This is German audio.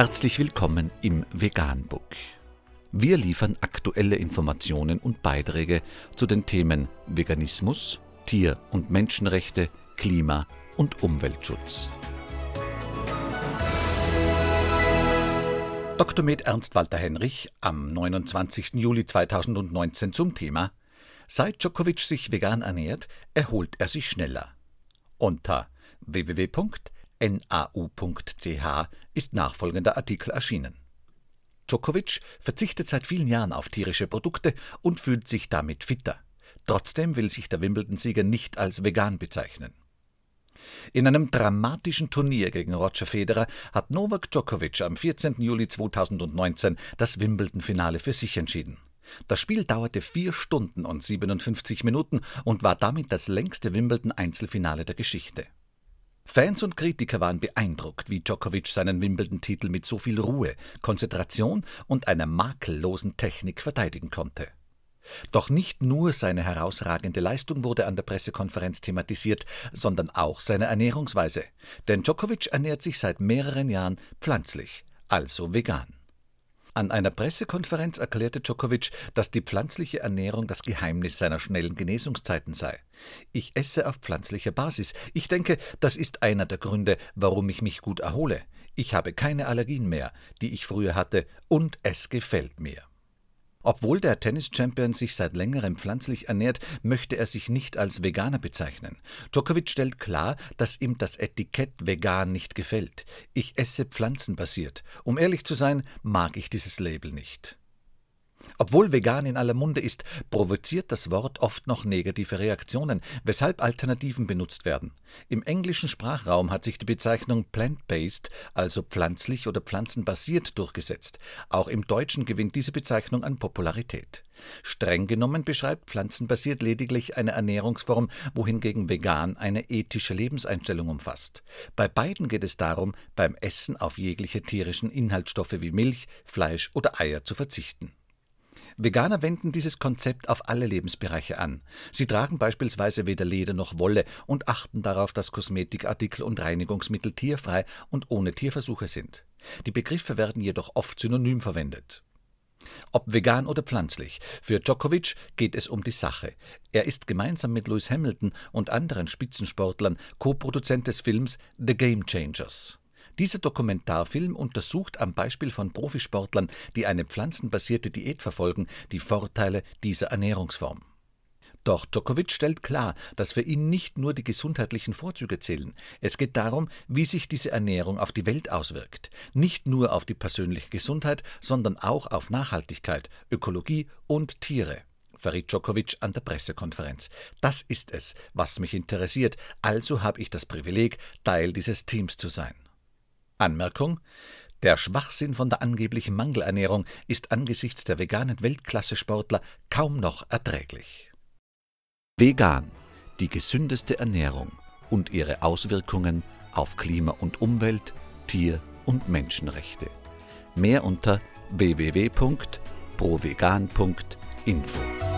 Herzlich willkommen im Veganbook. Wir liefern aktuelle Informationen und Beiträge zu den Themen Veganismus, Tier- und Menschenrechte, Klima- und Umweltschutz. Dr. Med Ernst Walter Henrich am 29. Juli 2019 zum Thema Seit Djokovic sich vegan ernährt, erholt er sich schneller. Unter www.nau.ch ist nachfolgender Artikel erschienen. Djokovic verzichtet seit vielen Jahren auf tierische Produkte und fühlt sich damit fitter. Trotzdem will sich der Wimbledon-Sieger nicht als vegan bezeichnen. In einem dramatischen Turnier gegen Roger Federer hat Novak Djokovic am 14. Juli 2019 das Wimbledon-Finale für sich entschieden. Das Spiel dauerte vier Stunden und 57 Minuten und war damit das längste Wimbledon-Einzelfinale der Geschichte. Fans und Kritiker waren beeindruckt, wie Djokovic seinen Wimbledon-Titel mit so viel Ruhe, Konzentration und einer makellosen Technik verteidigen konnte. Doch nicht nur seine herausragende Leistung wurde an der Pressekonferenz thematisiert, sondern auch seine Ernährungsweise. Denn Djokovic ernährt sich seit mehreren Jahren pflanzlich, also vegan. An einer Pressekonferenz erklärte Djokovic, dass die pflanzliche Ernährung das Geheimnis seiner schnellen Genesungszeiten sei. Ich esse auf pflanzlicher Basis. Ich denke, das ist einer der Gründe, warum ich mich gut erhole. Ich habe keine Allergien mehr, die ich früher hatte, und es gefällt mir. Obwohl der Tennis-Champion sich seit längerem pflanzlich ernährt, möchte er sich nicht als Veganer bezeichnen. Djokovic stellt klar, dass ihm das Etikett vegan nicht gefällt. Ich esse pflanzenbasiert. Um ehrlich zu sein, mag ich dieses Label nicht. Obwohl vegan in aller Munde ist, provoziert das Wort oft noch negative Reaktionen, weshalb Alternativen benutzt werden. Im englischen Sprachraum hat sich die Bezeichnung plant-based, also pflanzlich oder pflanzenbasiert, durchgesetzt. Auch im Deutschen gewinnt diese Bezeichnung an Popularität. Streng genommen beschreibt pflanzenbasiert lediglich eine Ernährungsform, wohingegen vegan eine ethische Lebenseinstellung umfasst. Bei beiden geht es darum, beim Essen auf jegliche tierischen Inhaltsstoffe wie Milch, Fleisch oder Eier zu verzichten. Veganer wenden dieses Konzept auf alle Lebensbereiche an. Sie tragen beispielsweise weder Leder noch Wolle und achten darauf, dass Kosmetikartikel und Reinigungsmittel tierfrei und ohne Tierversuche sind. Die Begriffe werden jedoch oft synonym verwendet. Ob vegan oder pflanzlich, für Djokovic geht es um die Sache. Er ist gemeinsam mit Lewis Hamilton und anderen Spitzensportlern Co-Produzent des Films The Game Changers. Dieser Dokumentarfilm untersucht am Beispiel von Profisportlern, die eine pflanzenbasierte Diät verfolgen, die Vorteile dieser Ernährungsform. Doch Djokovic stellt klar, dass für ihn nicht nur die gesundheitlichen Vorzüge zählen. Es geht darum, wie sich diese Ernährung auf die Welt auswirkt. Nicht nur auf die persönliche Gesundheit, sondern auch auf Nachhaltigkeit, Ökologie und Tiere verriet Djokovic an der Pressekonferenz. Das ist es, was mich interessiert, also habe ich das Privileg, Teil dieses Teams zu sein. Anmerkung der Schwachsinn von der angeblichen Mangelernährung ist angesichts der veganen Weltklasse-Sportler kaum noch erträglich. Vegan, die gesündeste Ernährung und ihre Auswirkungen auf Klima und Umwelt, Tier- und Menschenrechte. Mehr unter www.provegan.info.